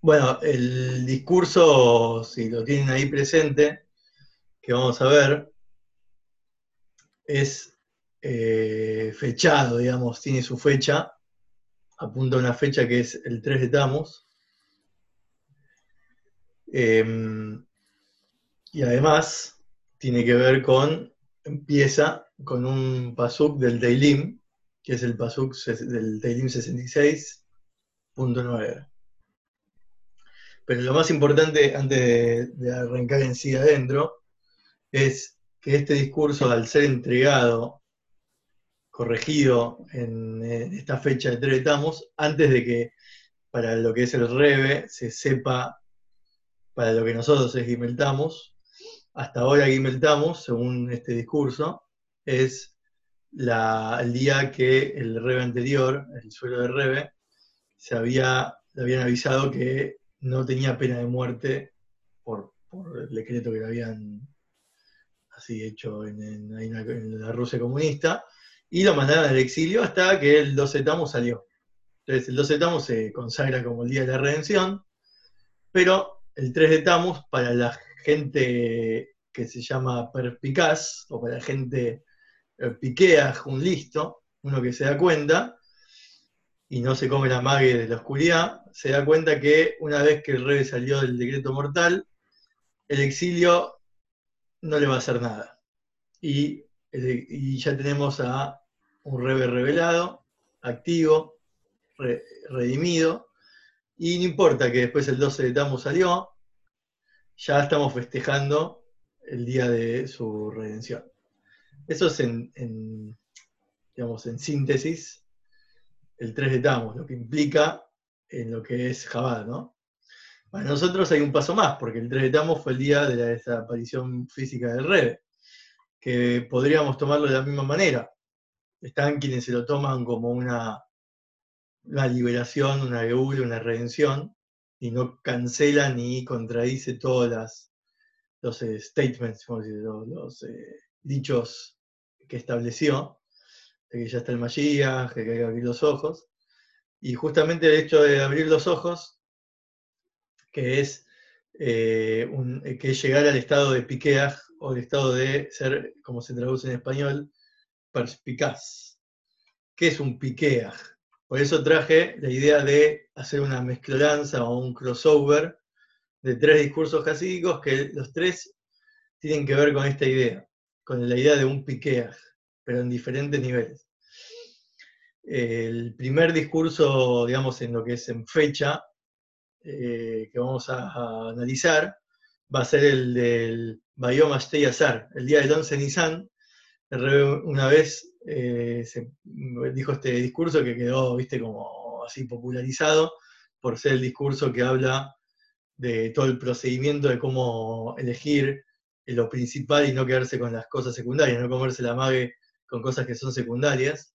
Bueno, el discurso, si lo tienen ahí presente, que vamos a ver, es eh, fechado, digamos, tiene su fecha, apunta a una fecha que es el 3 de Tamus. Em, y además tiene que ver con, empieza con un pasuk del Teilim, que es el pasuk del Teilim 66.9. Pero lo más importante, antes de, arrancar en sí adentro, es que este discurso, al ser entregado, corregido en, esta fecha de Tretamos, antes de que para lo que es el Rebe se sepa para lo que nosotros es Gimeltamos, hasta ahora Gimeltamos, según este discurso, es el día que el Rebe anterior, el suelo de Rebe, se había, le habían avisado que no tenía pena de muerte por, el decreto que le habían así hecho en, la Rusia comunista, y lo mandaron al exilio hasta que el 12 Tamo salió. Entonces el 12 Tamo se consagra como el Día de la Redención, pero el 3 de Tamus, para la gente que se llama perspicaz, o para la gente eh, piquea, un listo, uno que se da cuenta, y no se come la mague de la oscuridad, se da cuenta que una vez que el rey salió del decreto mortal, el exilio no le va a hacer nada. Y, ya tenemos a un rebe revelado, activo, redimido, y no importa que después el 12 de Tamu salió, ya estamos festejando el día de su redención. Eso es en digamos, en síntesis el 3 de Tammuz, lo que implica en lo que es Jabal, ¿no? Para nosotros hay un paso más, porque el 3 de Tammuz fue el día de la desaparición física del Rebe, que podríamos tomarlo de la misma manera. Están quienes se lo toman como una, liberación, una geula, una redención, y no cancela ni contradice todos los eh, statements, los, eh, dichos que estableció, de que ya está el Mashiach, que hay que abrir los ojos. Y justamente el hecho de abrir los ojos, que es, eh, que llegar al estado de piqueaj o el estado de ser, como se traduce en español, perspicaz. ¿Qué es un piqueaj? Por eso traje la idea de hacer una mezcloranza o un crossover de tres discursos jasídicos que los tres tienen que ver con esta idea, con la idea de un piqueaj pero en diferentes niveles. El primer discurso, digamos, en lo que es en fecha, eh, que vamos a, analizar, va a ser el del Bayom Ashtey Azar, el día del 11 de Nisan. Una vez eh, se dijo este discurso que quedó, viste, como así popularizado, por ser el discurso que habla de todo el procedimiento de cómo elegir lo principal y no quedarse con las cosas secundarias, no comerse la mague con cosas que son secundarias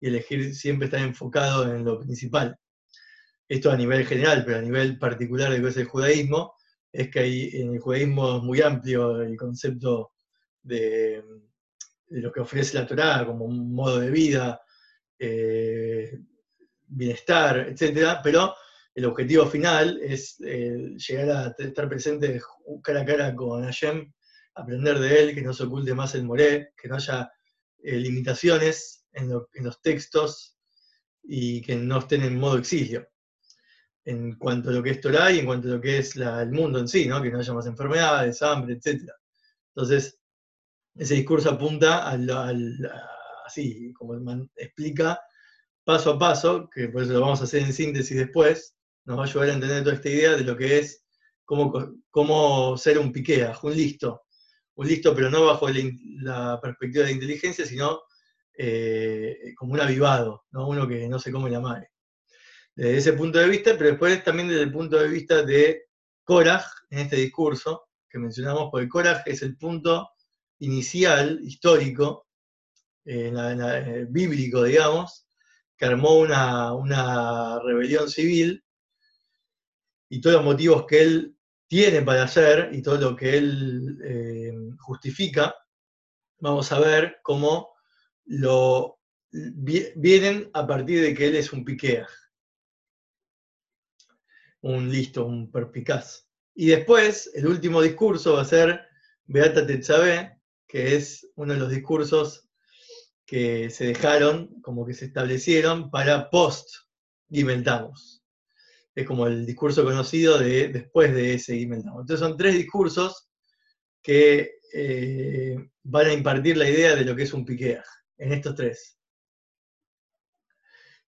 y elegir siempre estar enfocado en lo principal. Esto a nivel general, pero a nivel particular de lo que es el judaísmo, es que hay, en el judaísmo es muy amplio el concepto de, lo que ofrece la Torá como un modo de vida, eh, bienestar, etc. Pero el objetivo final es eh, llegar a estar presente cara a cara con Hashem, aprender de él, que no se oculte más el moré, que no haya eh, limitaciones en, los textos y que no estén en modo exilio. En cuanto a lo que es Torah y en cuanto a lo que es el mundo en sí, ¿no? que no haya más enfermedades, hambre, etc. Entonces, ese discurso apunta al, así, como explica paso a paso, que por eso lo vamos a hacer en síntesis después, nos va a ayudar a entender toda esta idea de lo que es cómo, cómo ser un piquea, un listo, un listo, pero no bajo la perspectiva de inteligencia, sino eh, como un avivado, ¿no? uno que no se come la madre. Desde ese punto de vista, pero después también desde el punto de vista de Korach, en este discurso que mencionamos, porque Korach es el punto inicial, histórico, eh, bíblico, digamos, que armó una, una rebelión civil y todos los motivos que él tiene para hacer y todo lo que él eh, justifica, vamos a ver cómo lo vienen a partir de que él es un piquea. un listo, un perpicaz. Y después, el último discurso va a ser Beata Tetzabé, que es uno de los discursos que se dejaron, como que se establecieron para post Gimeltamos. Es como el discurso conocido de después de ese Gimeltamos. Entonces son tres discursos que eh, van a impartir la idea de lo que es un piqueaj, en estos tres.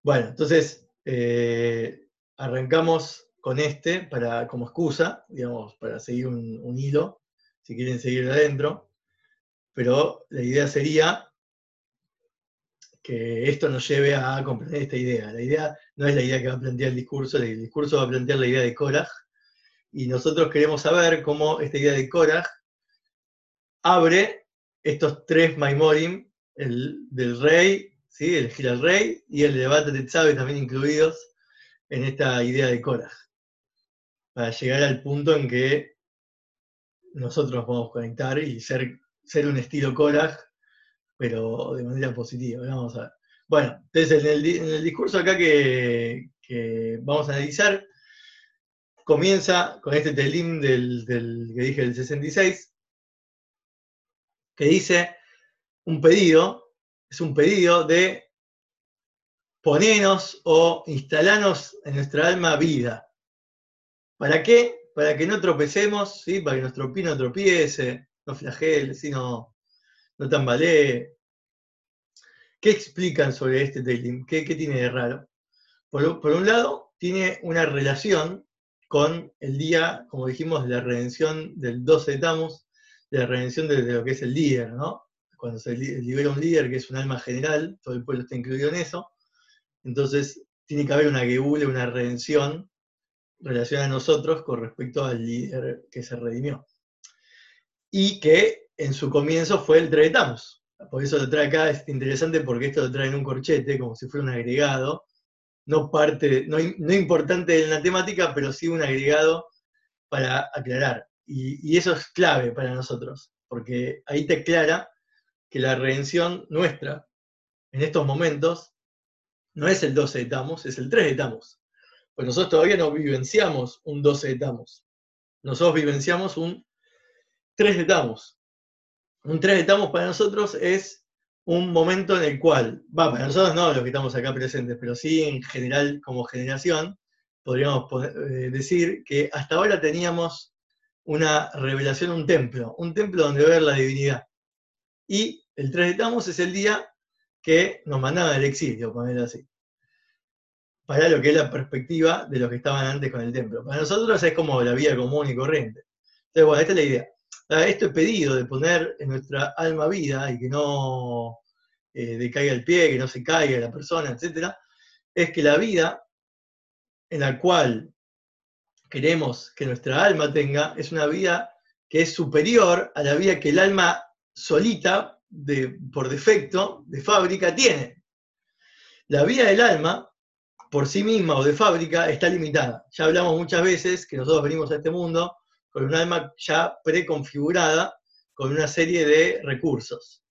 Bueno, entonces eh, arrancamos con este para, como excusa, digamos, para seguir un, hilo, si quieren seguir adentro, pero la idea sería que esto nos lleve a comprender esta idea. La idea no es la idea que va a plantear el discurso, el discurso va a plantear la idea de Korach, y nosotros queremos saber cómo esta idea de Korach abre estos tres Maimorim, el del rey, ¿sí? el gira al rey, y el debate de Tzave también incluidos en esta idea de Korach para llegar al punto en que nosotros nos podemos conectar y ser, ser un estilo Korach, pero de manera positiva. Vamos a ver. Bueno, entonces en el, discurso acá que, vamos a analizar, comienza con este telim del, del, que dije del 66, que dice un pedido, es un pedido de ponernos o instalarnos en nuestra alma vida. ¿Para qué? Para que no tropecemos, ¿sí? para que nuestro pie no tropiece, no flagele, sino no tambalee. ¿Qué explican sobre este Teilim? ¿Qué, tiene de raro? Por, un lado, tiene una relación con el día, como dijimos, de la redención del 12 de Tamus, de la redención de, lo que es el líder, ¿no? Cuando se libera un líder, que es un alma general, todo el pueblo está incluido en eso, entonces tiene que haber una geule, una redención relación a nosotros con respecto al líder que se redimió. Y que en su comienzo fue el Tretamos. Por eso lo trae acá, es interesante porque esto lo trae en un corchete, como si fuera un agregado, no parte, no, importante en la temática, pero sí un agregado para aclarar. Y, y, eso es clave para nosotros, porque ahí te aclara que la redención nuestra en estos momentos no es el 12 de Tamos, es el 3 de Tamos. Pues nosotros todavía no vivenciamos un 12 de Tamos. Nosotros vivenciamos un 3 de Tamos. Un 3 de Tamos para nosotros es un momento en el cual, va, para nosotros no, los que estamos acá presentes, pero sí en general como generación, podríamos eh, decir que hasta ahora teníamos una revelación, un templo, un templo donde ver la divinidad. Y el 3 de Tamos es el día que nos mandaban al exilio, ponerlo así para lo que es la perspectiva de los que estaban antes con el templo. Para nosotros es como la vida común y corriente. Entonces, bueno, esta es la idea. Este pedido de poner en nuestra alma vida y que no eh, decaiga el pie, que no se caiga la persona, etc., es que la vida en la cual queremos que nuestra alma tenga es una vida que es superior a la vida que el alma solita, de, por defecto, de fábrica, tiene. La vida del alma por sí misma o de fábrica está limitada. Ya hablamos muchas veces que nosotros venimos a este mundo con un alma ya preconfigurada, con una serie de recursos.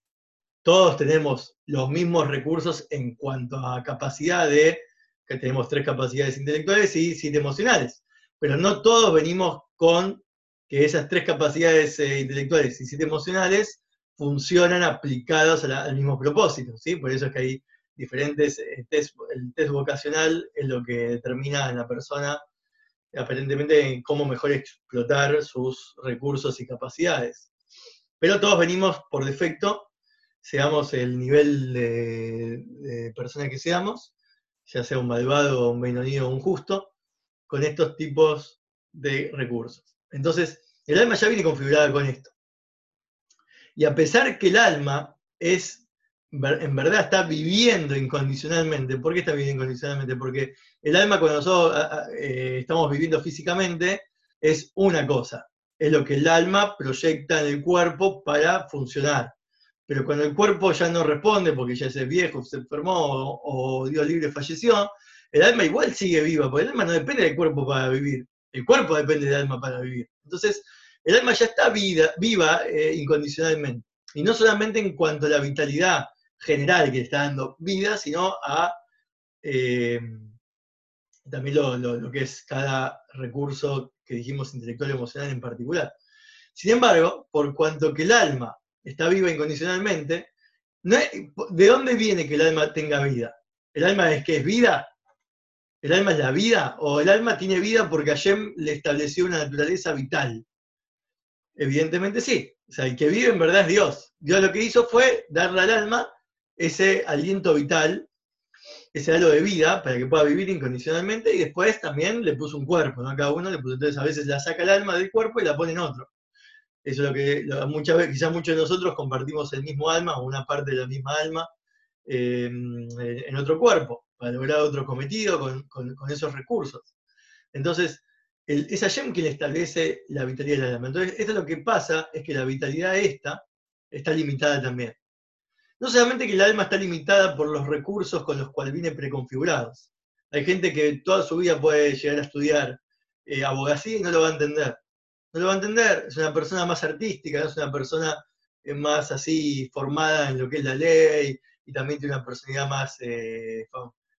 Todos tenemos los mismos recursos en cuanto a capacidad de, que tenemos tres capacidades intelectuales y siete emocionales, pero no todos venimos con que esas tres capacidades eh, intelectuales y siete emocionales funcionan aplicados al mismo propósito, ¿sí? Por eso es que hay diferentes eh, el test vocacional es lo que determina en la persona aparentemente cómo mejor explotar sus recursos y capacidades. Pero todos venimos por defecto, seamos el nivel de, persona que seamos, ya sea un malvado, un benonido o un justo, con estos tipos de recursos. Entonces, el alma ya viene configurada con esto. Y a pesar que el alma es en verdad está viviendo incondicionalmente. ¿Por qué está viviendo incondicionalmente? Porque el alma cuando nosotros eh, estamos viviendo físicamente es una cosa, es lo que el alma proyecta en el cuerpo para funcionar. Pero cuando el cuerpo ya no responde porque ya es viejo, se enfermó o, o Dios libre falleció, el alma igual sigue viva, porque el alma no depende del cuerpo para vivir, el cuerpo depende del alma para vivir. Entonces, el alma ya está viva eh, incondicionalmente. Y no solamente en cuanto a la vitalidad, general que está dando vida, sino a, eh, también lo, que es cada recurso que dijimos intelectual y emocional en particular. Sin embargo, por cuanto que el alma está viva incondicionalmente, ¿de dónde viene que el alma tenga vida? ¿El alma es que es vida? ¿El alma es la vida? ¿O el alma tiene vida porque Hashem le estableció una naturaleza vital? Evidentemente sí. O sea, el que vive en verdad es Dios. Dios lo que hizo fue darle al alma ese aliento vital, ese halo de vida, para que pueda vivir incondicionalmente, y después también le puso un cuerpo, ¿no? Cada uno le puso, entonces a veces la saca el alma del cuerpo y la pone en otro. Eso es lo que muchas veces, quizás muchos de nosotros compartimos el mismo alma o una parte de la misma alma eh, en otro cuerpo, para lograr otro cometido con esos recursos. Entonces, es Hashem quien establece la vitalidad del alma. Entonces, esto es lo que pasa, es que la vitalidad esta está limitada también. No solamente que el alma está limitada por los recursos con los cuales viene preconfigurados. Hay gente que toda su vida puede llegar a estudiar eh, abogacía y no lo va a entender. No lo va a entender, es una persona más artística, es una persona eh, más así formada en lo que es la ley y también tiene una personalidad más, eh,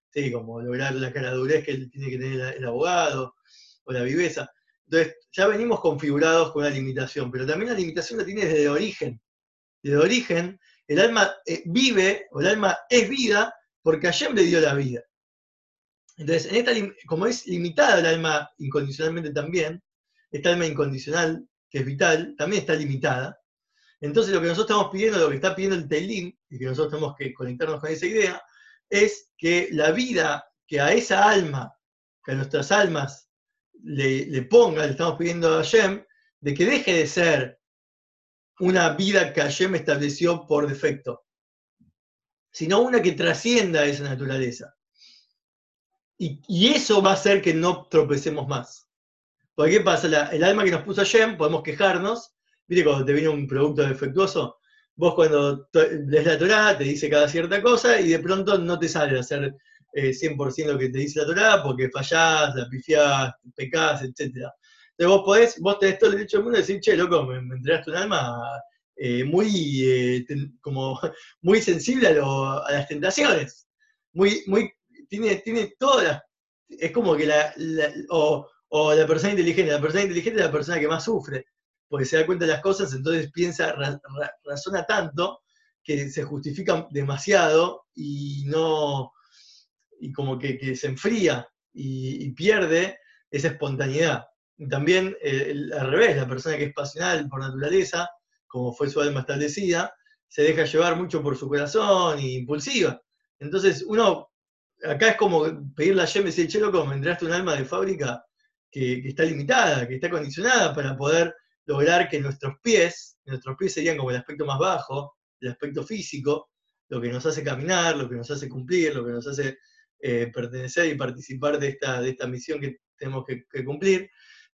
sí, como lograr la caradurez que tiene que tener el abogado o la viveza. Entonces, ya venimos configurados con una limitación, pero también la limitación la tiene desde origen. Desde origen, el alma eh, vive, o el alma es vida, porque Hashem le dio la vida. Entonces, en esta, como es limitada el alma incondicionalmente también, esta alma incondicional, que es vital, también está limitada. Entonces, lo que nosotros estamos pidiendo, lo que está pidiendo el Telim, y que nosotros tenemos que conectarnos con esa idea, es que la vida que a esa alma, que a nuestras almas le, ponga, le estamos pidiendo a Hashem, de que deje de ser una vida que Hashem estableció por defecto, sino una que trascienda esa naturaleza. Y, eso va a hacer que no tropecemos más. Porque ¿qué pasa? el alma que nos puso Hashem, podemos quejarnos, viste cuando te viene un producto defectuoso, vos cuando lees la Torah te dice cada cierta cosa y de pronto no te sale hacer 100% eh, lo que te dice la Torah, porque fallás, la pifiás, pecás, etc. Entonces vos podés, vos tenés todo el derecho del mundo de decir, che, loco, me, entregaste un alma eh, muy, eh, como, muy sensible a, las tentaciones. Muy, muy, tiene, tiene todas es como que la, o, la persona inteligente, la persona inteligente es la persona que más sufre, porque se da cuenta de las cosas, entonces piensa, razona tanto que se justifica demasiado y no, y como que, se enfría y, pierde esa espontaneidad. También eh, al revés, la persona que es pasional por naturaleza, como fue su alma establecida, se deja llevar mucho por su corazón e impulsiva. Entonces uno, acá es como pedirle a Yem y decir, che loco, me entraste un alma de fábrica que, que, está limitada, que está condicionada para poder lograr que nuestros pies, nuestros pies serían como el aspecto más bajo, el aspecto físico, lo que nos hace caminar, lo que nos hace cumplir, lo que nos hace eh, pertenecer y participar de esta, de esta misión que tenemos que, cumplir,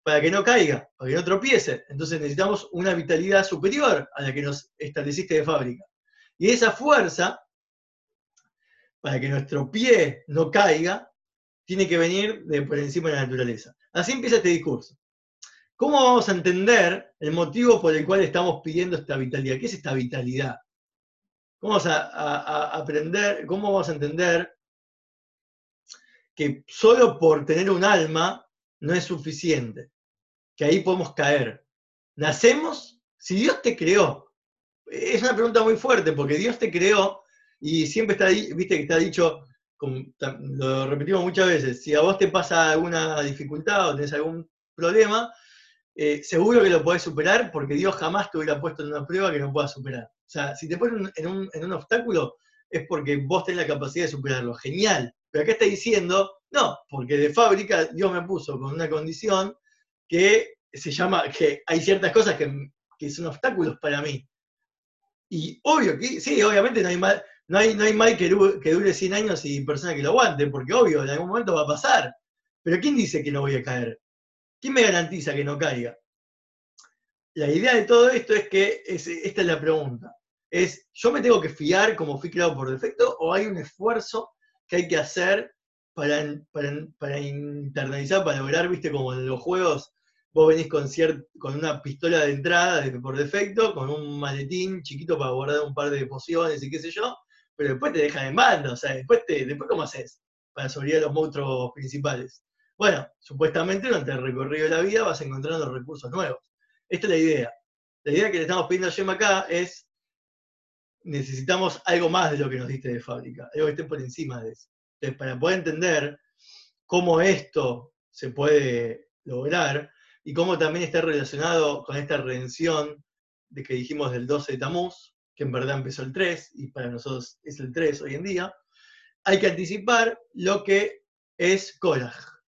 para que no caiga, para que no tropiece. Entonces necesitamos una vitalidad superior a la que nos estableciste de fábrica. Y esa fuerza, para que nuestro pie no caiga, tiene que venir de por encima de la naturaleza. Así empieza este discurso. ¿Cómo vamos a entender el motivo por el cual estamos pidiendo esta vitalidad? ¿Qué es esta vitalidad? ¿Cómo vamos a aprender, cómo vamos a entender que solo por tener un alma no es suficiente, que ahí podemos caer. ¿Nacemos? Si Dios te creó, es una pregunta muy fuerte, porque Dios te creó y siempre está, viste que está dicho, lo repetimos muchas veces, si a vos te pasa alguna dificultad o tenés algún problema, eh, seguro que lo podés superar porque Dios jamás te hubiera puesto en una prueba que no puedas superar. O sea, si te pones en un, en un obstáculo es porque vos tenés la capacidad de superarlo. Genial. Pero acá está diciendo, no, porque de fábrica Dios me puso con una condición que se llama, que hay ciertas cosas que, son obstáculos para mí. Y obvio que, sí, obviamente no hay mal, no hay, no hay mal que, que dure 100 años y personas que lo aguanten, porque obvio, en algún momento va a pasar. Pero ¿quién dice que no voy a caer? ¿Quién me garantiza que no caiga? La idea de todo esto es que, esta es la pregunta, es, ¿yo me tengo que fiar como fui creado por defecto o hay un esfuerzo que hay que hacer para, internalizar, para lograr, viste, como en los juegos, vos venís con, con una pistola de entrada por defecto, con un maletín chiquito para guardar un par de pociones y qué sé yo, pero después te dejan en banda, o sea, después, te, después ¿cómo haces? para sobrevivir a los monstruos principales. Bueno, supuestamente durante el recorrido de la vida vas encontrando recursos nuevos. Esta es la idea. La idea que le estamos pidiendo a Gemma acá es, necesitamos algo más de lo que nos diste de fábrica, algo que esté por encima de eso. Entonces, para poder entender cómo esto se puede lograr y cómo también está relacionado con esta redención de que dijimos del 12 de Tamuz, que en verdad empezó el 3 y para nosotros es el 3 hoy en día, hay que anticipar lo que es Korach.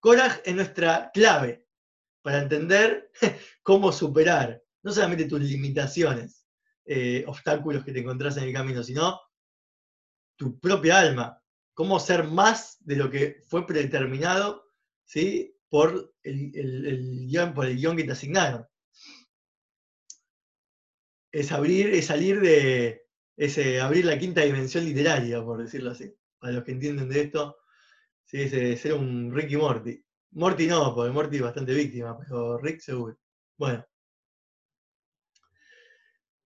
Korach es nuestra clave para entender cómo superar no solamente tus limitaciones, eh, obstáculos que te encontrás en el camino, sino tu propia alma, cómo ser más de lo que fue predeterminado ¿sí? por, el, guion, por el guion que te asignaron. Es abrir, es salir de, ese abrir la quinta dimensión literaria, por decirlo así. Para los que entienden de esto, Sí, ese ser un Rick y Morty. Morty no, porque Morty es bastante víctima, pero Rick seguro. Bueno.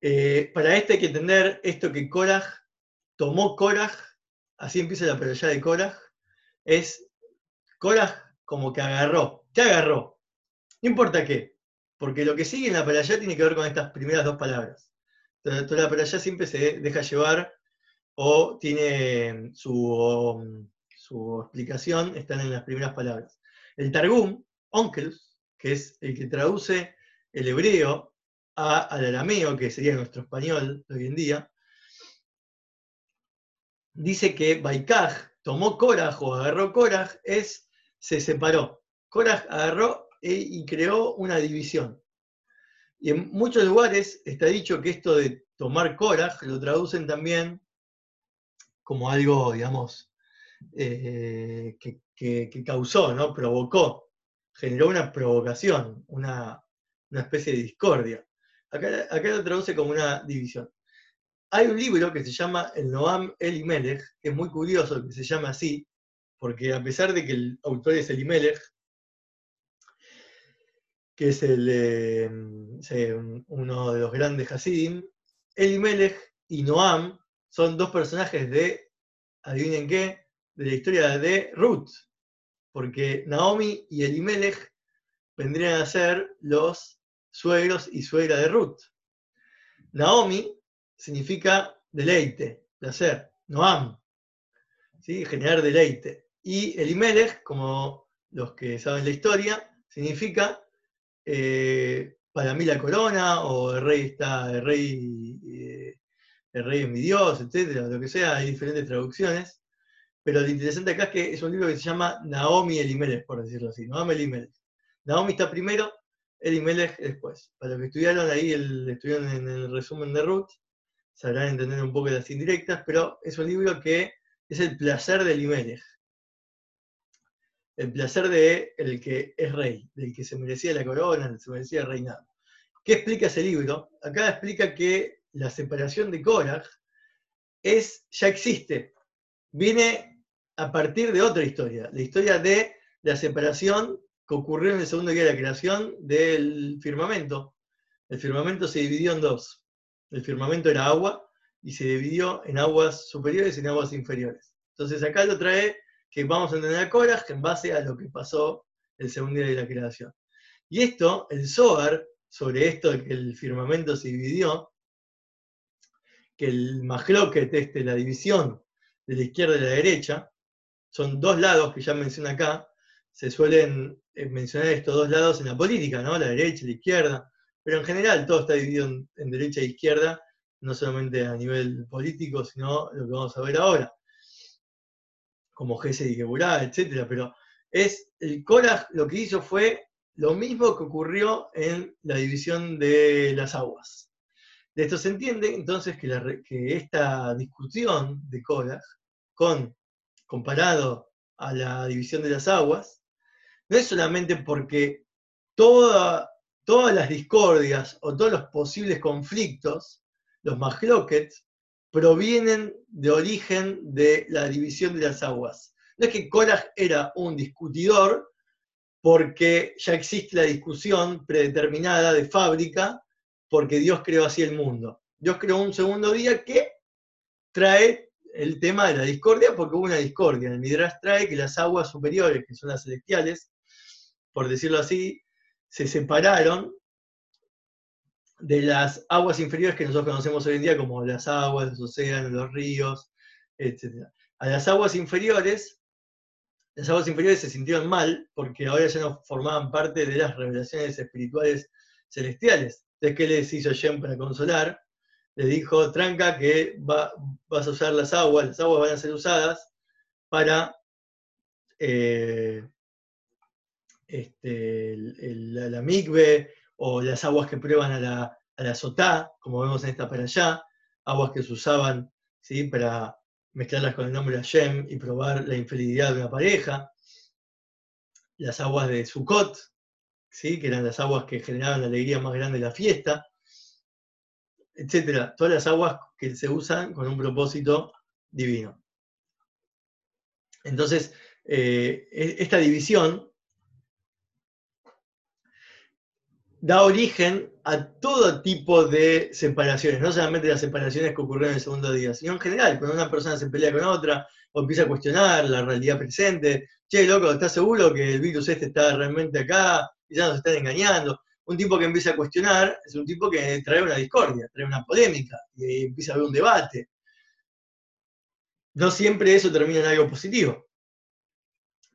Eh, para este hay que entender esto que Korach tomó Korach, así empieza la pelea de Korach, es Korach como que agarró. ¿Qué agarró? No importa qué, porque lo que sigue en la pelea tiene que ver con estas primeras dos palabras. Entonces, toda la pelea siempre se deja llevar o tiene su su explicación están en las primeras palabras. El Targum, Onkels, que es el que traduce el hebreo al arameo, que sería nuestro español hoy en día, dice que Baikaj tomó Korach o agarró Korach, es se separó. Korach agarró e, y creó una división. Y en muchos lugares está dicho que esto de tomar Korach lo traducen también como algo, digamos, eh, que, causó, ¿no? provocó, generó una provocación, una, especie de discordia. Acá, lo traduce como una división. Hay un libro que se llama El Noam Elimelech, que es muy curioso que se llama así, porque a pesar de que el autor es Elimelech, que es eh, uno de los grandes Hasidim, Elimelech y Noam son dos personajes de, adivinen qué, de la historia de Ruth, porque Naomi y Elimelech vendrían a ser los suegros y suegra de Ruth. Naomi significa deleite, placer, Noam, ¿sí? generar deleite. Y Elimelech, como los que saben la historia, significa eh, para mí la corona, o el rey está, el rey, eh, el rey es mi Dios, etcétera, lo que sea, hay diferentes traducciones. Pero lo interesante acá es que es un libro que se llama Naomi Elimelech, por decirlo así. Naomi Elimelech. Naomi está primero, Elimelech después. Para los que estudiaron ahí, el, estudiaron en el resumen de Ruth, sabrán entender un poco las indirectas, pero es un libro que es el placer de Elimelech. El placer de el que es rey, del que se merecía la corona, del que se merecía el reinado. ¿Qué explica ese libro? Acá explica que la separación de Korach es, ya existe. Viene a partir de otra historia, la historia de la separación que ocurrió en el segundo día de la creación del firmamento. El firmamento se dividió en dos. El firmamento era agua y se dividió en aguas superiores y en aguas inferiores. Entonces acá lo trae que vamos a entender a Korach en base a lo que pasó el segundo día de la creación. Y esto, el Zohar, sobre esto de que el firmamento se dividió, que el Mahloket, este, la división de la izquierda y la derecha, son dos lados que ya mencioné acá, se suelen mencionar estos dos lados en la política, ¿no? La derecha y la izquierda, pero en general todo está dividido en, derecha e izquierda, no solamente a nivel político, sino lo que vamos a ver ahora, como Gese y Geburá, etc. Pero es, el Korach lo que hizo fue lo mismo que ocurrió en la división de las aguas. De esto se entiende entonces que, esta discusión de Korach con comparado a la división de las aguas, no es solamente porque todas las discordias o todos los posibles conflictos, los mahloket, provienen de origen de la división de las aguas. No es que Korach era un discutidor porque ya existe la discusión predeterminada de fábrica, porque Dios creó así el mundo. Dios creó un segundo día que trae el tema de la discordia porque hubo una discordia. El Midrash trae que las aguas superiores, que son las celestiales, por decirlo así, se separaron de las aguas inferiores que nosotros conocemos hoy en día como las aguas, los océanos, los ríos, etc. A las aguas inferiores, las aguas inferiores se sintieron mal porque ahora ya no formaban parte de las revelaciones espirituales celestiales. Entonces, ¿qué les hizo Shem para consolar? Le dijo, tranca, que vas a usar las aguas, las aguas van a ser usadas para eh, este, la, la migbe, o las aguas que prueban a la, a la sotá, como vemos en esta para allá, aguas que se usaban ¿sí? para mezclarlas con el nombre de Hashem y probar la infidelidad de una pareja, las aguas de Sukkot, ¿sí? que eran las aguas que generaban la alegría más grande de la fiesta, etcétera, todas las aguas que se usan con un propósito divino. Entonces, eh, e-, esta división da origen a todo tipo de separaciones, no solamente las separaciones que ocurrieron en el segundo día, sino en general, cuando una persona se pelea con otra o empieza a cuestionar la realidad presente, che, loco, ¿estás seguro que el virus este está realmente acá? Y ya nos están engañando. Un tipo que empieza a cuestionar es un tipo que trae una discordia, trae una polémica, y empieza a haber un debate. No siempre eso termina en algo positivo.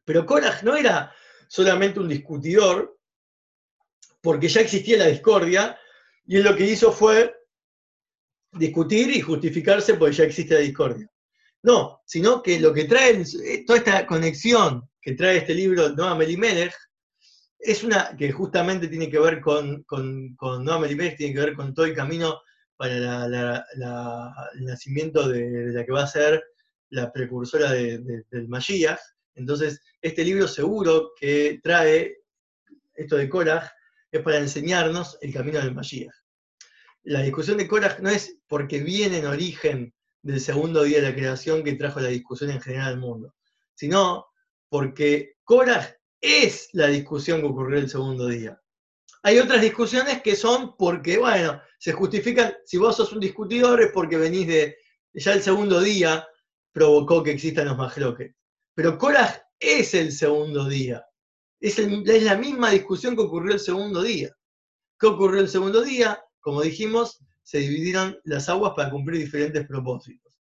Pero Korach no era solamente un discutidor, porque ya existía la discordia, y él lo que hizo fue discutir y justificarse porque ya existe la discordia. No, sino que lo que trae, eh, toda esta conexión que trae este libro, Noam Elimelech, es una que justamente tiene que ver con, con, con Noam tiene que ver con todo el camino para el nacimiento de, la que va a ser la precursora del Mashiach. Entonces, este libro seguro que trae esto de Korach, es para enseñarnos el camino del Mashiach. La discusión de Korach no es porque viene en origen del segundo día de la creación que trajo la discusión en general al mundo, sino porque Korach es la discusión que ocurrió el segundo día. Hay otras discusiones que son porque, bueno, se justifican, si vos sos un discutidor es porque venís de, ya el segundo día provocó que existan los majloques. Pero Korach es el segundo día. Es, la misma discusión que ocurrió el segundo día. ¿Qué ocurrió el segundo día? Como dijimos, se dividieron las aguas para cumplir diferentes propósitos,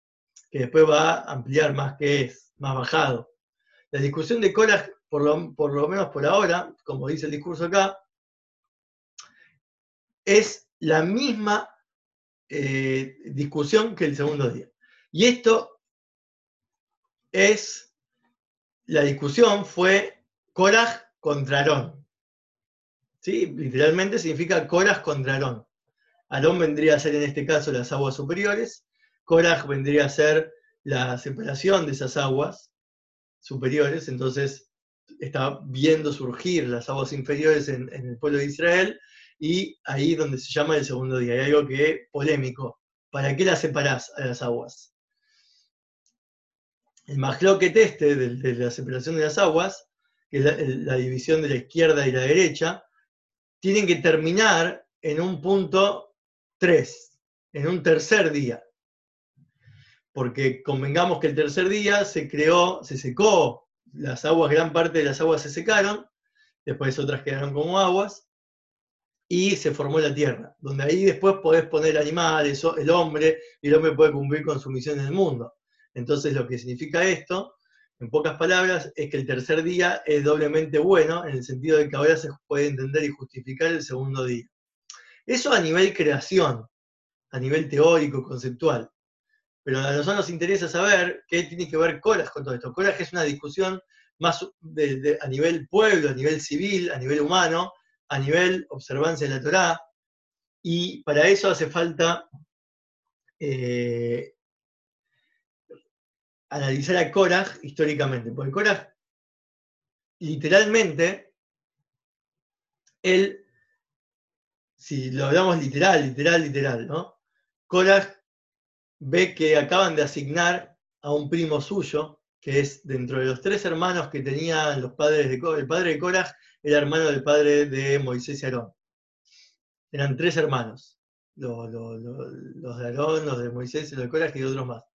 que después va a ampliar más que es, más bajado. La discusión de Korach, por lo, por lo menos por ahora, como dice el discurso acá, es la misma eh, discusión que el segundo día. Y esto es, la discusión fue Korach contra Aarón. ¿Sí? Literalmente significa Coras contra Aarón. Aarón vendría a ser en este caso las aguas superiores, Coraj vendría a ser la separación de esas aguas superiores, entonces está viendo surgir las aguas inferiores en, el pueblo de Israel, y ahí donde se llama el segundo día. Hay algo que es polémico. ¿Para qué las separás a las aguas? El majloquet este de la separación de las aguas que es la, división de la izquierda y la derecha, tienen que terminar en un punto 3, en un tercer día. Porque convengamos que el tercer día se creó, se secó, las aguas, gran parte de las aguas se secaron, después otras quedaron como aguas, y se formó la tierra, donde ahí después podés poner animales, el hombre, y el hombre puede cumplir con su misión en el mundo. Entonces lo que significa esto en pocas palabras, es que el tercer día es doblemente bueno, en el sentido de que ahora se puede entender y justificar el segundo día. Eso a nivel creación, a nivel teórico, conceptual. Pero a nosotros nos interesa saber qué tiene que ver Coras con todo esto. Coras es una discusión más a nivel pueblo, a nivel civil, a nivel humano, a nivel observancia de la Torá, y para eso hace falta eh, analizar a Korach históricamente, porque Korach literalmente, él, si lo hablamos literal, literal, literal, ¿no? Korach ve que acaban de asignar a un primo suyo, que es dentro de los tres hermanos que tenían los padres de Korach, el padre de Korach era hermano del padre de Moisés y Aarón. Eran tres hermanos, los, de Aarón, los de Moisés, los de Korach y otros más.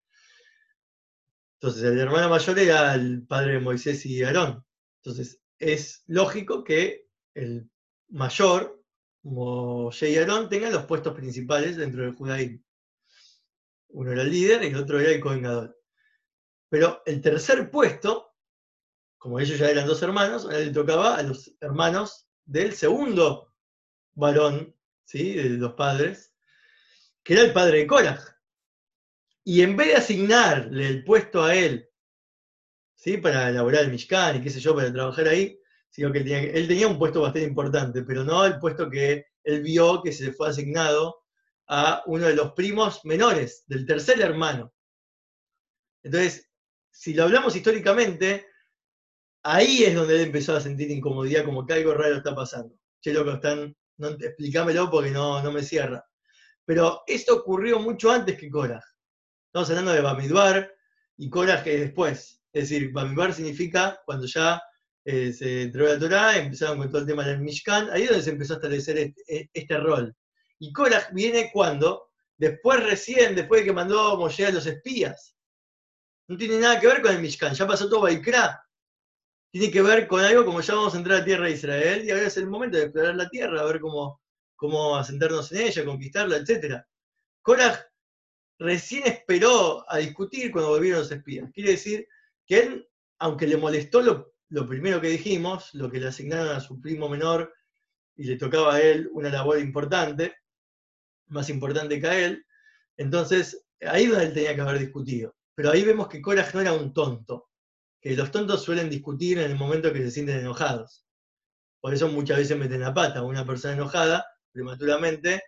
Entonces, el hermano mayor era el padre de Moisés y Aarón. Entonces, es lógico que el mayor, Moshe y Aarón, tengan los puestos principales dentro del judaísmo. Uno era el líder y el otro era el covengador. Pero el tercer puesto, como ellos ya eran dos hermanos, ahora le tocaba a los hermanos del segundo varón, ¿sí? de los padres, que era el padre de Korah. Y en vez de asignarle el puesto a él, ¿sí? para elaborar el Mishkan y qué sé yo, para trabajar ahí, sino que él tenía, un puesto bastante importante, pero no el puesto que él vio que se le fue asignado a uno de los primos menores, del tercer hermano. Entonces, si lo hablamos históricamente, ahí es donde él empezó a sentir incomodidad, como que algo raro está pasando. Che, loco, están, no, explícamelo porque no, no me cierra. Pero esto ocurrió mucho antes que Korah. Estamos hablando de Bamidbar y Korah que después. Es decir, Bamidbar significa cuando ya eh, se entregó la Torah, empezaron con todo el tema del Mishkan, ahí es donde se empezó a establecer este, este rol. Y Korah viene cuando, después recién, después de que mandó Moshe a los espías. No tiene nada que ver con el Mishkan, ya pasó todo Baikra. Tiene que ver con algo como ya vamos a entrar a la tierra de Israel y ahora es el momento de explorar la tierra, a ver cómo, cómo asentarnos en ella, conquistarla, etc. Korah recién esperó a discutir cuando volvieron los espías. Quiere decir que él, aunque le molestó lo, primero que dijimos, lo que le asignaron a su primo menor y le tocaba a él una labor importante, más importante que a él, entonces ahí donde él tenía que haber discutido. Pero ahí vemos que Korah no era un tonto, que los tontos suelen discutir en el momento que se sienten enojados. Por eso muchas veces meten la pata. Una persona enojada, prematuramente,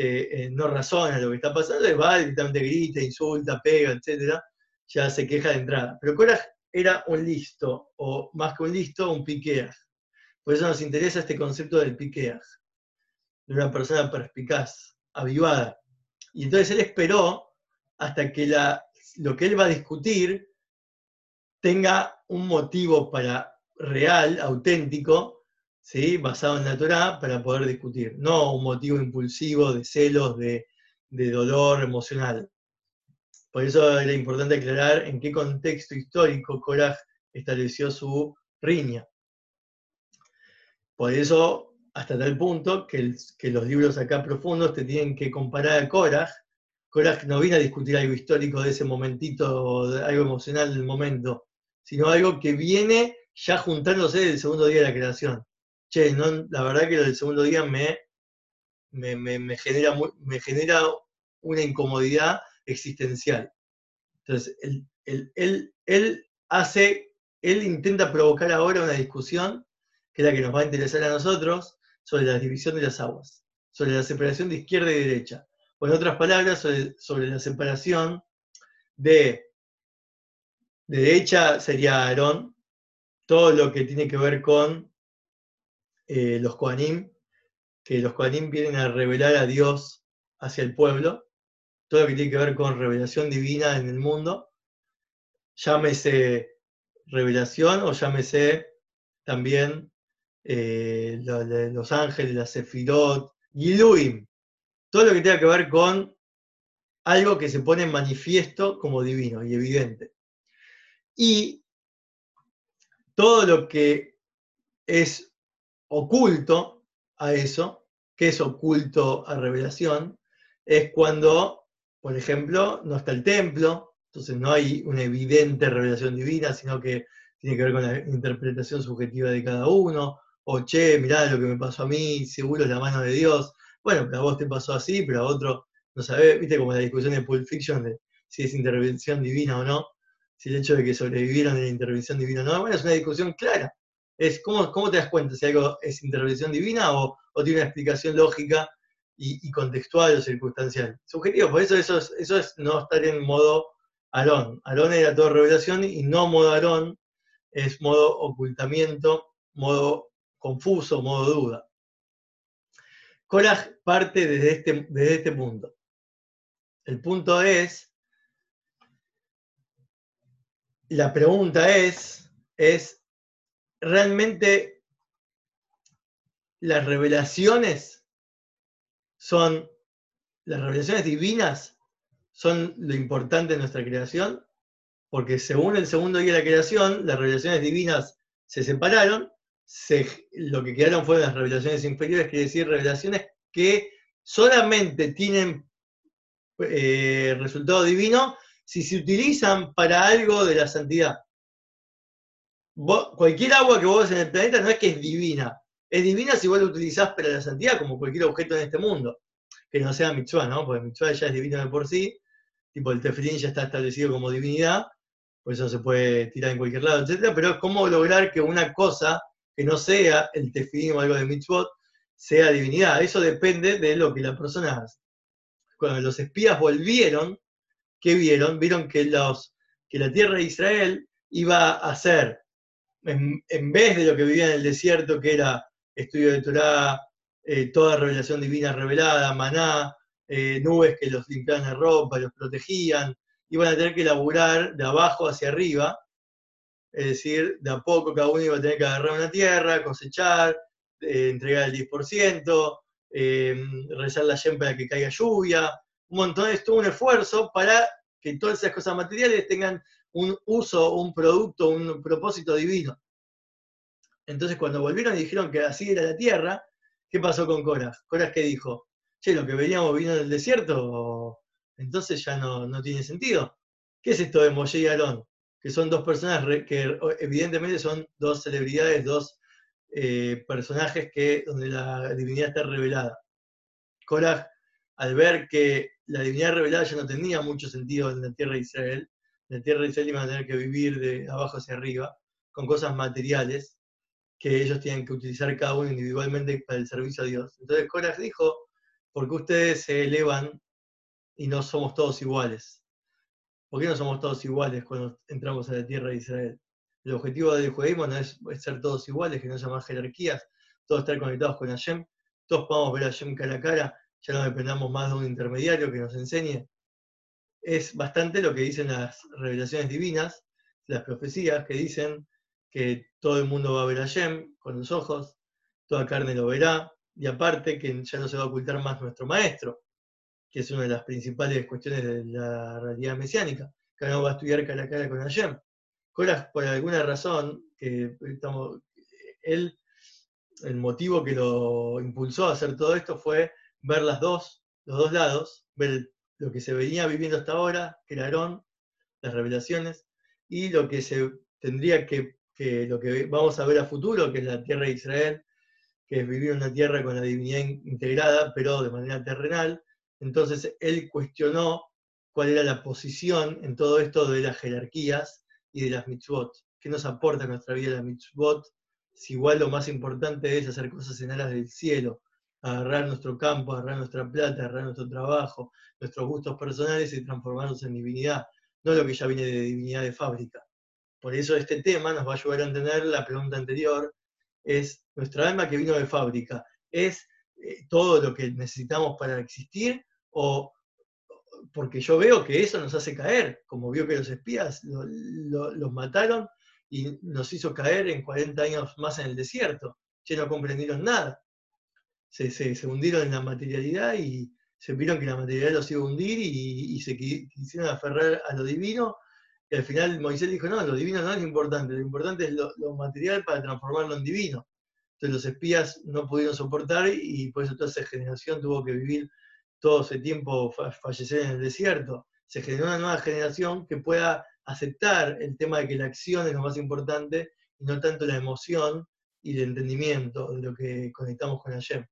eh, eh, no razona lo que está pasando, y va, directamente grita, insulta, pega, etc. Ya se queja de entrada. Pero Korah era un listo, o más que un listo, un piqueaj. Por eso nos interesa este concepto del piqueaj, de una persona perspicaz, avivada. Y entonces él esperó hasta que la, lo que él va a discutir tenga un motivo para real, auténtico, ¿sí? basado en la Torah, para poder discutir. No un motivo impulsivo de celos, de, de dolor emocional. Por eso era importante aclarar en qué contexto histórico Korah estableció su riña. Por eso, hasta tal punto que, los libros acá profundos te tienen que comparar a Korah. Korah no viene a discutir algo histórico de ese momentito, algo emocional del momento, sino algo que viene ya juntándose del segundo día de la creación. Che, la verdad que del segundo día me, me, genera, me genera una incomodidad existencial. Entonces, él, hace, él intenta provocar ahora una discusión, que es la que nos va a interesar a nosotros, sobre la división de las aguas, sobre la separación de izquierda y derecha. O en otras palabras, sobre, la separación de, de derecha sería Aarón, todo lo que tiene que ver con eh, los Koanim, que los Koanim vienen a revelar a Dios hacia el pueblo, todo lo que tiene que ver con revelación divina en el mundo, llámese revelación o llámese también eh, los ángeles, la Sefirot, Giluim, todo lo que tenga que ver con algo que se pone en manifiesto como divino y evidente. Y todo lo que es oculto a eso, que es oculto a revelación, es cuando por ejemplo, no está el templo, entonces no hay una evidente revelación divina, sino que tiene que ver con la interpretación subjetiva de cada uno, o che, mirá lo que me pasó a mí, seguro es la mano de Dios. Bueno, a vos te pasó así, pero a otro no sabés, viste como la discusión de Pulp Fiction de si es intervención divina o no, si el hecho de que sobrevivieron en la intervención divina o no, bueno, es una discusión clara. Es cómo, cómo te das cuenta si algo es intervención divina o, tiene una explicación lógica y, contextual o circunstancial. Subjetivo, por eso eso es, eso es no estar en modo Aarón. Aarón era todo revelación y no modo Aarón, es modo ocultamiento, modo confuso, modo duda. Korah parte desde este, desde este punto. El punto es, la pregunta es, es, ¿realmente las revelaciones son las revelaciones divinas, son lo importante de nuestra creación. porque según el segundo día de la creación, las revelaciones divinas se separaron, lo que quedaron fueron las revelaciones inferiores, quiere decir revelaciones que solamente tienen eh, resultado divino si se utilizan para algo de la santidad. Cualquier agua que vos ves en el planeta no es que es divina, es divina si vos la utilizás para la santidad, como cualquier objeto en este mundo, que no sea mitzvah, ¿no? Porque mitzvah ya es divino de por sí, tipo el tefilín ya está establecido como divinidad, por eso se puede tirar en cualquier lado, etc. Pero es cómo lograr que una cosa que no sea el tefilín o algo de mitzvot sea divinidad. Eso depende de lo que la persona hace. Cuando los espías volvieron, ¿qué vieron? Vieron que, los, que la tierra de Israel iba a ser, en, vez de lo que vivía en el desierto, que era estudio de Torah, eh, toda revelación divina revelada, maná, eh, nubes que los limpiaban de ropa, los protegían, iban a tener que laburar de abajo hacia arriba, es decir, de a poco cada uno iba a tener que agarrar una tierra, cosechar, eh, entregar el 10%, eh, rezar la yem para que caiga lluvia, un montón, es todo un esfuerzo para que todas esas cosas materiales tengan un uso, un producto, un propósito divino. Entonces cuando volvieron y dijeron que así era la tierra, ¿qué pasó con Coras? Coras que dijo, che, lo que veníamos vino del desierto, entonces ya no, tiene sentido. ¿Qué es esto de Moshe y Aarón? Que son dos personas que evidentemente son dos celebridades, dos eh, personajes que, donde la divinidad está revelada. Korah, al ver que la divinidad revelada ya no tenía mucho sentido en la tierra de Israel, la tierra de Israel iban a tener que vivir de abajo hacia arriba, con cosas materiales que ellos tienen que utilizar cada uno individualmente para el servicio a Dios. Entonces Korah dijo, ¿por qué ustedes se elevan y no somos todos iguales. ¿Por qué no somos todos iguales cuando entramos a la tierra de Israel? El objetivo del judaísmo no es, ser todos iguales, que no haya más jerarquías, todos estar conectados con Hashem, todos podamos ver Hashem cara a cara, ya no dependamos más de un intermediario que nos enseñe. Es bastante lo que dicen las revelaciones divinas, las profecías, que dicen que todo el mundo va a ver a Hashem con los ojos, toda carne lo verá, y aparte que ya no se va a ocultar más nuestro maestro que es una de las principales cuestiones de la realidad mesiánica. Cada uno va a estudiar cara a cara con Hashem. Por alguna razón, que él, el motivo que lo impulsó a hacer todo esto fue ver las dos, los dos lados, ver lo que se venía viviendo hasta ahora, era Aarón, las revelaciones, y lo que se tendría que, lo que vamos a ver a futuro, que es la tierra de Israel, que es vivir una tierra con la divinidad integrada, pero de manera terrenal, entonces él cuestionó cuál era la posición en todo esto de las jerarquías y de las mitzvot. ¿Qué nos aporta a nuestra vida la mitzvot? Si igual lo más importante es hacer cosas en alas del cielo, agarrar nuestro campo, agarrar nuestra plata, agarrar nuestro trabajo, nuestros gustos personales y transformarnos en divinidad, no lo que ya viene de divinidad de fábrica. Por eso este tema nos va a ayudar a entender la pregunta anterior, es nuestra alma que vino de fábrica, es eh, todo lo que necesitamos para existir o porque yo veo que eso nos hace caer, como vio que los espías los mataron y nos hizo caer en 40 años más en el desierto, ya no comprendieron nada. Se, se, hundieron en la materialidad y se vieron que la materialidad los iba a hundir y, se quisieron aferrar a lo divino. Y al final Moisés dijo, no, lo divino no es lo importante, lo importante es lo, lo material para transformarlo en divino. Entonces los espías no pudieron soportar y por eso toda esa generación tuvo que vivir todo ese tiempo fallecer en el desierto. Se generó una nueva generación que pueda aceptar el tema de que la acción es lo más importante y no tanto la emoción y el entendimiento de lo que conectamos con Hashem.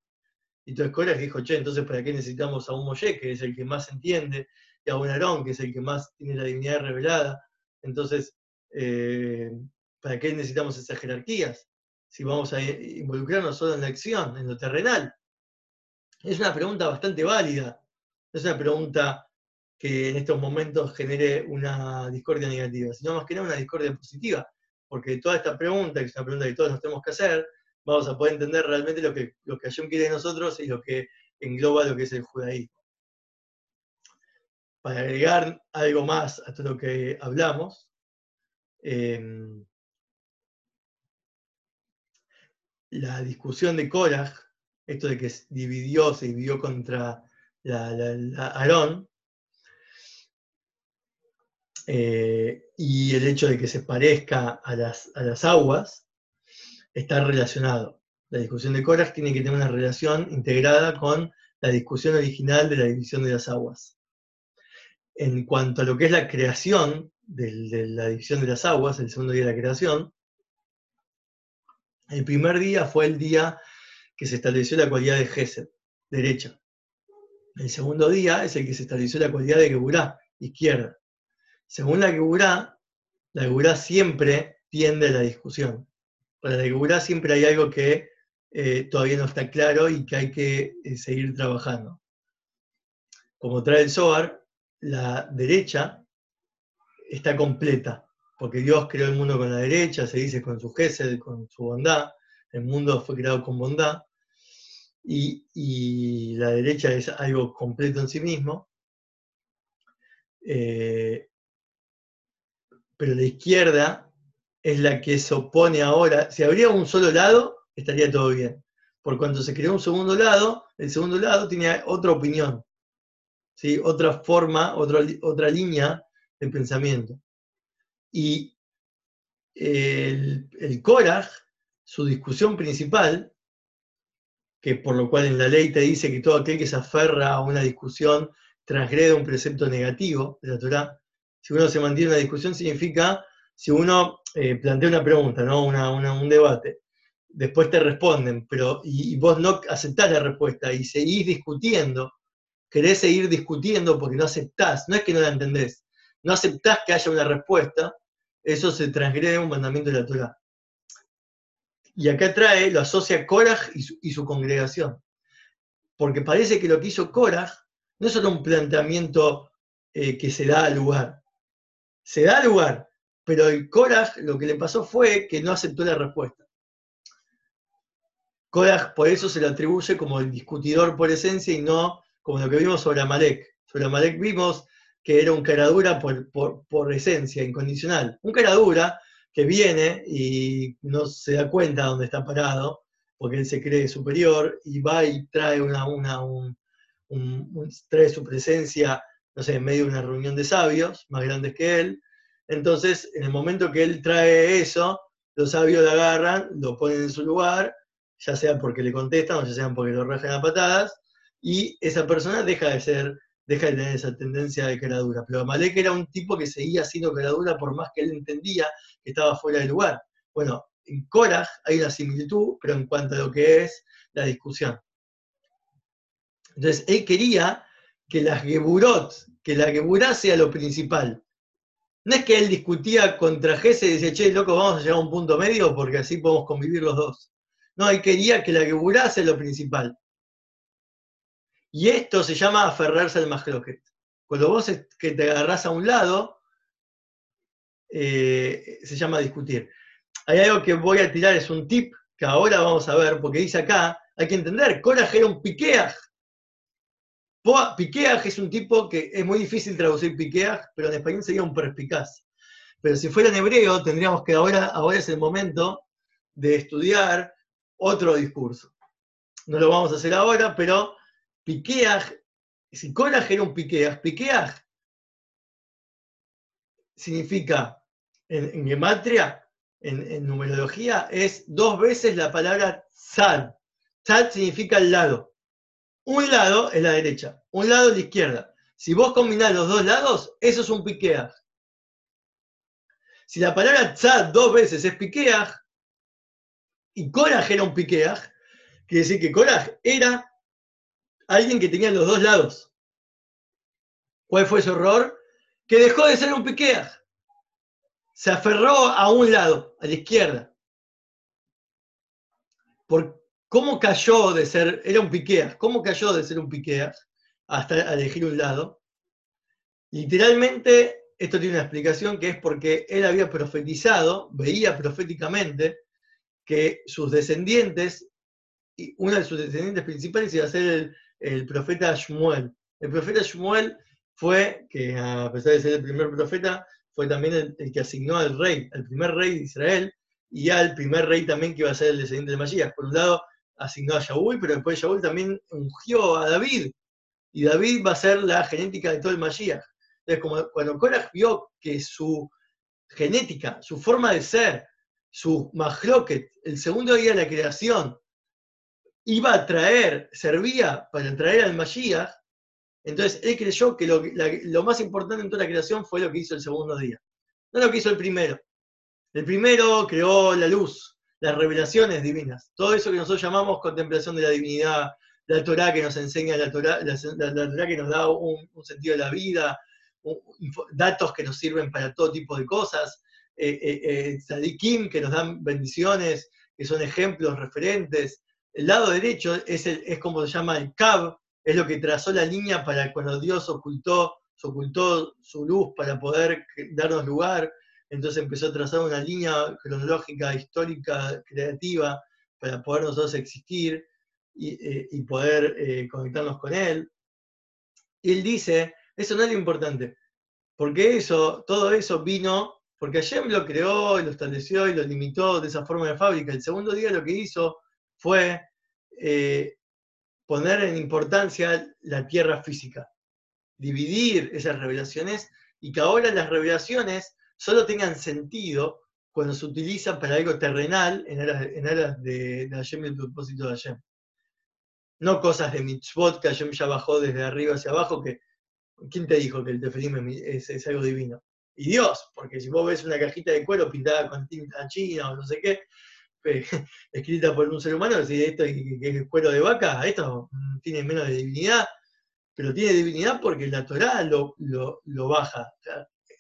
Y entonces Cora dijo, che, entonces ¿para qué necesitamos a un Moshe, que es el que más entiende, y a un Aarón, que es el que más tiene la divinidad revelada? Entonces, eh, ¿para qué necesitamos esas jerarquías? Si vamos a involucrarnos solo en la acción, en lo terrenal. Es una pregunta bastante válida. No es una pregunta que en estos momentos genere una discordia negativa, sino más que nada una discordia positiva. Porque toda esta pregunta, que es una pregunta que todos nos tenemos que hacer, vamos a poder entender realmente lo que, lo que Hashem quiere de nosotros y lo que engloba lo que es el judaísmo. Para agregar algo más a todo lo que hablamos, em, la discusión de Korah esto de que dividió, se dividió contra la, Aarón, eh, y el hecho de que se parezca a las, a las aguas está relacionado. La discusión de Korach tiene que tener una relación integrada con la discusión original de la división de las aguas. En cuanto a lo que es la creación de la división de las aguas, el segundo día de la creación, el primer día fue el día que se estableció la cualidad de Gesed, derecha. El segundo día es el que se estableció la cualidad de Geburá, izquierda. Según la Geburá, la Geburá siempre tiende a la discusión. Para la Geburá siempre hay algo que eh, todavía no está claro y que hay que eh, seguir trabajando. Como trae el Zohar, la derecha está completa, porque Dios creó el mundo con la derecha, se dice con su gesed, con su bondad, el mundo fue creado con bondad, y, la derecha es algo completo en sí mismo, eh, pero la izquierda es la que se opone ahora, si habría un solo lado, estaría todo bien. Por cuanto se creó un segundo lado, el segundo lado tiene otra opinión, ¿sí? otra forma, otra, otra línea de pensamiento. Y el, el su discusión principal, que por lo cual en la ley te dice que todo aquel que se aferra a una discusión transgrede un precepto negativo de la Torah, si uno se mantiene en una discusión significa, si uno eh, plantea una pregunta, ¿no? un debate, después te responden, pero y, vos no aceptás la respuesta y seguís discutiendo, querés seguir discutiendo porque no aceptás, no es que no la entendés, no aceptás que haya una respuesta, eso se transgrede un mandamiento de la Torah. Y acá trae, lo asocia Korach y su, congregación. Porque parece que lo que hizo Korach no es solo un planteamiento eh, que se da lugar. Se da lugar, pero el Korach lo que le pasó fue que no aceptó la respuesta. Korach por eso se le atribuye como el discutidor por esencia y no como lo que vimos sobre Amalek. Sobre Amalek vimos que era un caradura por, por, esencia, incondicional. Un caradura que viene y no se da cuenta dónde está parado, porque él se cree superior, y va y trae, una, una un, trae su presencia, no sé, en medio de una reunión de sabios más grandes que él. Entonces, en el momento que él trae eso, los sabios lo agarran, lo ponen en su lugar ya sea porque le contestan o ya sea porque lo rajan a patadas, y esa persona deja de ser, deja de tener esa tendencia de caradura. Pero Amalek era un tipo que seguía siendo caradura por más que él entendía que estaba fuera de lugar. Bueno, en Korah hay una similitud, pero en cuanto a lo que es la discusión. Entonces, él quería que las Geburot, que la Geburá sea lo principal. No es que él discutía contra Gese y decía, che, loco, vamos a llegar a un punto medio porque así podemos convivir los dos. No, él quería que la Geburá sea lo principal. Y esto se llama aferrarse al Mahloket. Cuando vos es que te agarrás a un lado, eh, se llama discutir. Hay algo que voy a tirar, es un tip que ahora vamos a ver, porque dice acá, hay que entender, Korah era un piqueaj. Piqueaj es un tipo que es muy difícil traducir piqueaj, pero en español sería un perspicaz. Pero si fuera en hebreo, tendríamos que ahora, ahora es el momento de estudiar otro discurso. No lo vamos a hacer ahora, pero Piqueaj, si Koraj era un Piqueaj, Piqueaj significa en, gematria, en, numerología, es dos veces la palabra tzad. Tzad significa el lado. Un lado es la derecha, un lado es la izquierda. Si vos combinás los dos lados, eso es un piqueaj. Si la palabra tzad dos veces es piqueaj, y Koraj era un piqueaj, quiere decir que Koraj era alguien que tenía los dos lados. ¿Cuál fue su error? Que dejó de ser un piqueaj. Se aferró a un lado, a la izquierda. Por cómo cayó de ser, era un piqueaj, cómo cayó de ser un piqueaj hasta elegir un lado. Literalmente, esto tiene una explicación que es porque él había profetizado, veía proféticamente, que sus descendientes, uno de sus descendientes principales iba a ser el, profeta Shmuel. El profeta Shmuel fue, que a pesar de ser el primer profeta, fue también el, que asignó al rey, al primer rey de Israel, y al primer rey también que iba a ser el descendiente de Masías. Por un lado, asignó a Shaul, pero después Shaul también ungió a David, y David va a ser la genética de todo el Masías. Entonces, como cuando Korach vio que su genética, su forma de ser, su mahloket, el segundo día de la creación, iba a traer, servía para traer al Mashiach, entonces él creyó que lo, más importante en toda la creación fue lo que hizo el segundo día, no lo que hizo el primero. El primero creó la luz, las revelaciones divinas, todo eso que nosotros llamamos contemplación de la divinidad, la Torah que nos enseña, la Torah, la, que nos da un, sentido de la vida, datos que nos sirven para todo tipo de cosas, eh, eh, eh que nos dan bendiciones, que son ejemplos, referentes. El lado derecho es, es como se llama el Kab, es lo que trazó la línea para cuando Dios ocultó, ocultó su luz para poder darnos lugar. Entonces empezó a trazar una línea cronológica, histórica, creativa, para poder nosotros existir y, poder eh, conectarnos con Él. Y Él dice, eso no es lo importante, porque eso, todo eso vino, porque Hashem lo creó y lo estableció y lo limitó de esa forma de fábrica. El segundo día lo que hizo fue eh, poner en importancia la tierra física, dividir esas revelaciones y que ahora las revelaciones solo tengan sentido cuando se utilizan para algo terrenal en aras, de, de Hashem y el propósito de Hashem no cosas de mitzvot que Hashem ya bajó desde arriba hacia abajo, que ¿quién te dijo que el teferim es, algo divino? Y Dios, porque si vos ves una cajita de cuero pintada con tinta china o no sé qué, escrita por un ser humano, si esto es cuero de vaca, esto tiene menos de divinidad, pero tiene divinidad porque la Torah lo, lo, baja.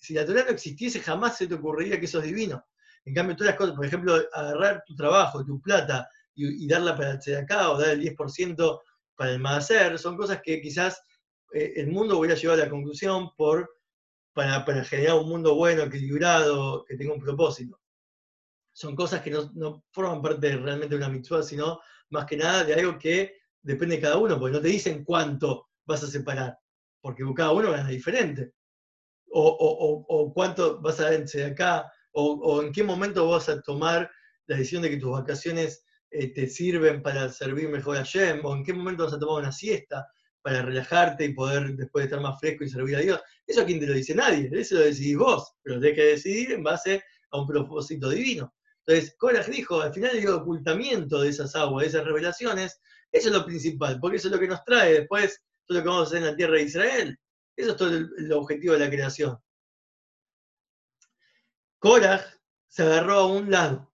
Si la Torah no existiese, jamás se te ocurriría que eso es divino. En cambio, todas las cosas, por ejemplo, agarrar tu trabajo, tu plata, y, darla para el acá o dar el 10% para el Mahacer, son cosas que quizás eh, el mundo hubiera llevado a la conclusión por, para, generar un mundo bueno, equilibrado, que tenga un propósito. Son cosas que no, forman parte realmente de una mitzvah, sino más que nada de algo que depende de cada uno, porque no te dicen cuánto vas a separar, porque cada uno gana diferente. O, cuánto vas a de acá, o, en qué momento vas a tomar la decisión de que tus vacaciones eh, te sirven para servir mejor a Shem, o en qué momento vas a tomar una siesta para relajarte y poder después estar más fresco y servir a Dios. Eso a quien te lo dice nadie, eso lo decidís vos, pero tenés que decidir en base a un propósito divino. Entonces, Korach dijo, al final el ocultamiento de esas aguas, de esas revelaciones, eso es lo principal, porque eso es lo que nos trae después todo lo que vamos a hacer en la tierra de Israel. Eso es todo el, objetivo de la creación. Korach se agarró a un lado,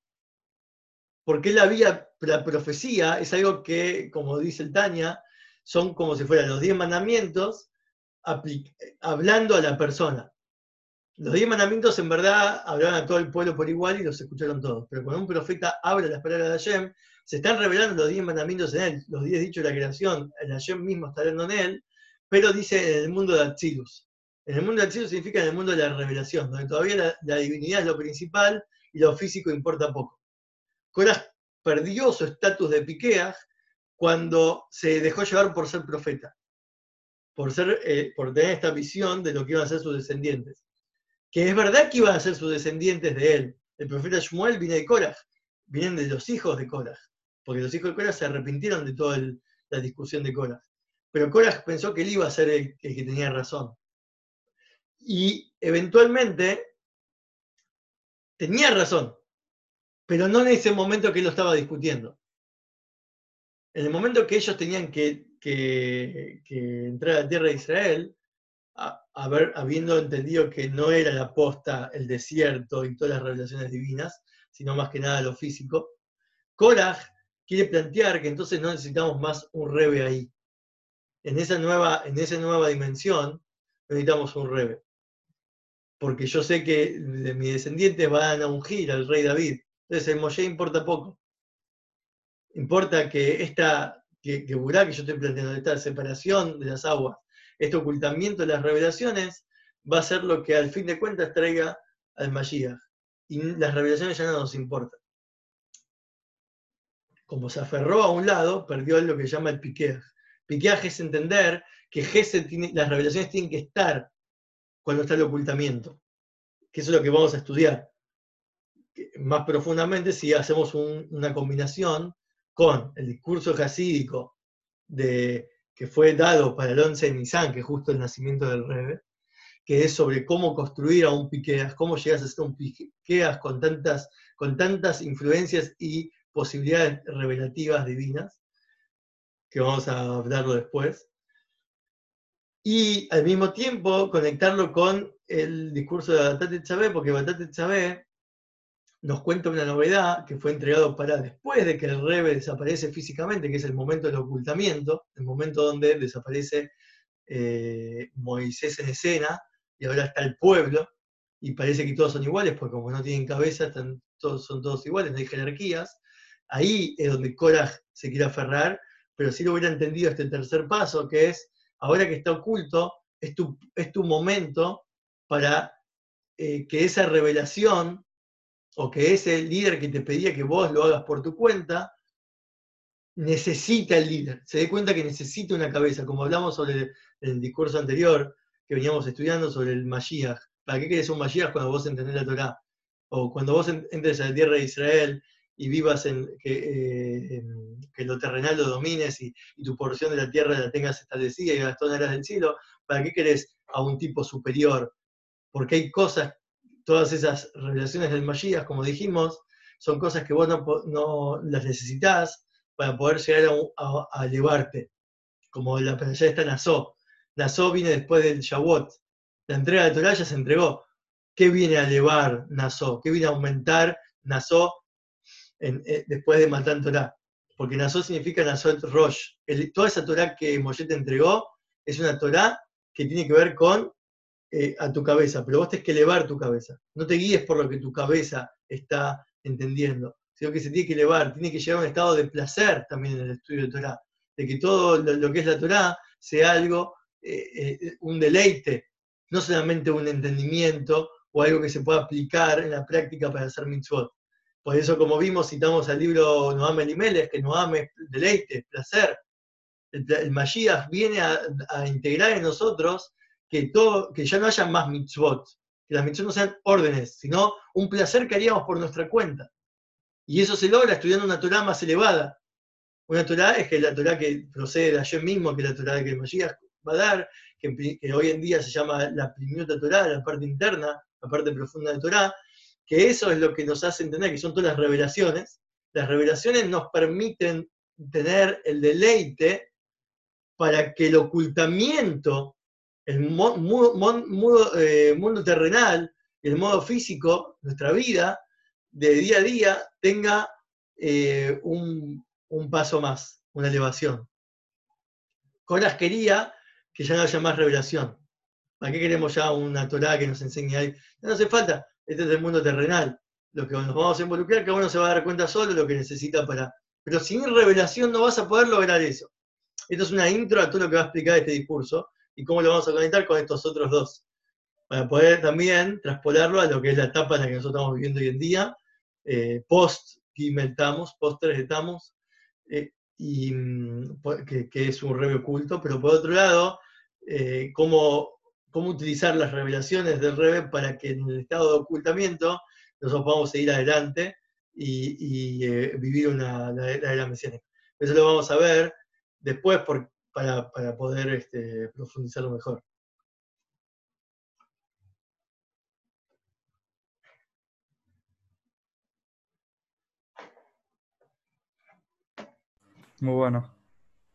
porque la vía, la profecía es algo que, como dice el Tania, son como si fueran los diez mandamientos hablando a la persona. Los diez mandamientos en verdad hablaban a todo el pueblo por igual y los escucharon todos, pero cuando un profeta habla las palabras de Hashem, se están revelando los diez mandamientos en él, los diez dichos de la creación, el Hashem mismo está hablando en él, pero dice en el mundo de Atzilus. En el mundo de Atzilus significa en el mundo de la revelación, donde todavía la divinidad es lo principal y lo físico importa poco. Coraj perdió su estatus de Piqueaj cuando se dejó llevar por ser profeta, por, ser, eh, tener esta visión de lo que iban a ser sus descendientes. Que es verdad que iban a ser sus descendientes de él. El profeta Shmuel viene de Korah, vienen de los hijos de Korah, porque los hijos de Korah se arrepintieron de toda la discusión de Korah. Pero Korah pensó que él iba a ser el que tenía razón. Y eventualmente tenía razón, pero no en ese momento que él lo estaba discutiendo. En el momento que ellos tenían que, entrar a la tierra de Israel, habiendo entendido que no era la posta, el desierto y todas las revelaciones divinas, sino más que nada lo físico, Korah quiere plantear que entonces no necesitamos más un rebe ahí. En esa nueva, en esa nueva dimensión necesitamos un rebe. Porque yo sé que de mis descendientes van a ungir al rey David. Entonces el Moshe importa poco. Importa que esta, que, que Burá, que yo estoy planteando, esta separación de las aguas, este ocultamiento de las revelaciones, va a ser lo que al fin de cuentas traiga al Mashiach. Y las revelaciones ya no nos importan. Como se aferró a un lado, perdió lo que llama el piqueaj. Piqueaj es entender que las revelaciones tienen que estar cuando está el ocultamiento. Que eso es lo que vamos a estudiar más profundamente si hacemos una combinación con el discurso jasídico de, que fue dado para el 11 de Nisan, que es justo el nacimiento del Rebe, que es sobre cómo construir a un piqueas, cómo llegas a ser un piqueas con tantas, con tantas influencias y posibilidades revelativas divinas, que vamos a hablarlo después. Y al mismo tiempo conectarlo con el discurso de Batate Chabé, porque Batate Chabé nos cuenta una novedad que fue entregado para después de que el Rebe desaparece físicamente, que es el momento del ocultamiento, el momento donde desaparece eh, Moisés en escena, y ahora está el pueblo, y parece que todos son iguales, porque como no tienen cabeza, están todos, son todos iguales, no hay jerarquías. Ahí es donde Korah se quiere aferrar, pero si lo hubiera entendido este tercer paso, que es, ahora que está oculto, es tu, es tu momento para eh, que esa revelación o que ese líder que te pedía que vos lo hagas por tu cuenta, necesita el líder, se dé cuenta que necesita una cabeza, como hablamos sobre el, discurso anterior que veníamos estudiando sobre el Mashiach. ¿Para qué quieres un Mashiach cuando vos entendés la Torah? O cuando vos entres a la tierra de Israel y vivas en que, eh, que lo terrenal lo domines y, tu porción de la tierra la tengas establecida y las todas del cielo, ¿para qué querés a un tipo superior? Porque hay cosas todas esas revelaciones del Mashiach, como dijimos, son cosas que vos no, las necesitas para poder llegar a, elevarte, como la ya está Nazó. Nazó viene después del Shavuot. La entrega de Torah ya se entregó. ¿Qué viene a elevar Nazó? ¿Qué viene a aumentar Nazó eh, después de matar Torah? Porque Nazó significa Nazó Rosh. toda esa Torah que Moshe te entregó es una Torah que tiene que ver con eh, a tu cabeza, pero vos tenés que elevar tu cabeza. No te guíes por lo que tu cabeza está entendiendo, sino que se tiene que elevar, tiene que llegar a un estado de placer también en el estudio de Torah, de que todo lo, que es la Torah sea algo, eh, eh, un deleite, no solamente un entendimiento o algo que se pueda aplicar en la práctica para hacer mitzvot. Por eso, como vimos, citamos al libro Noam Elimelech, que Noam es deleite, placer. El, Mashiach viene a, a integrar en nosotros que, todo, que ya no haya más mitzvot, que las mitzvot no sean órdenes, sino un placer que haríamos por nuestra cuenta. Y eso se logra estudiando una Torah más elevada. Una Torah es que la Torah que procede de ayer mismo, que la Torah que el Mashiach va a dar, que, hoy en día se llama la primera Torah, la parte interna, la parte profunda de Torah, que eso es lo que nos hace entender que son todas las revelaciones. Las revelaciones nos permiten tener el deleite para que el ocultamiento el eh, mundo, terrenal, el modo físico, nuestra vida, de día a día, tenga eh, un, paso más, una elevación. Coras quería que ya no haya más revelación. ¿Para qué queremos ya una Torah que nos enseñe ahí? No hace falta, este es el mundo terrenal. Lo que nos vamos a involucrar, cada uno se va a dar cuenta solo de lo que necesita para. Pero sin revelación no vas a poder lograr eso. Esto es una intro a todo lo que va a explicar este discurso y cómo lo vamos a conectar con estos otros dos. Para poder también traspolarlo a lo que es la etapa en la que nosotros estamos viviendo hoy en día, eh, post Gimeltamos, post 3 etamos, eh, y, mm, que, es un rebe oculto, pero por otro lado, eh, cómo, cómo, utilizar las revelaciones del rebe para que en el estado de ocultamiento nosotros podamos seguir adelante y, vivir una, la, era mesiánica. Eso lo vamos a ver después para, poder este, profundizarlo mejor. Muy bueno.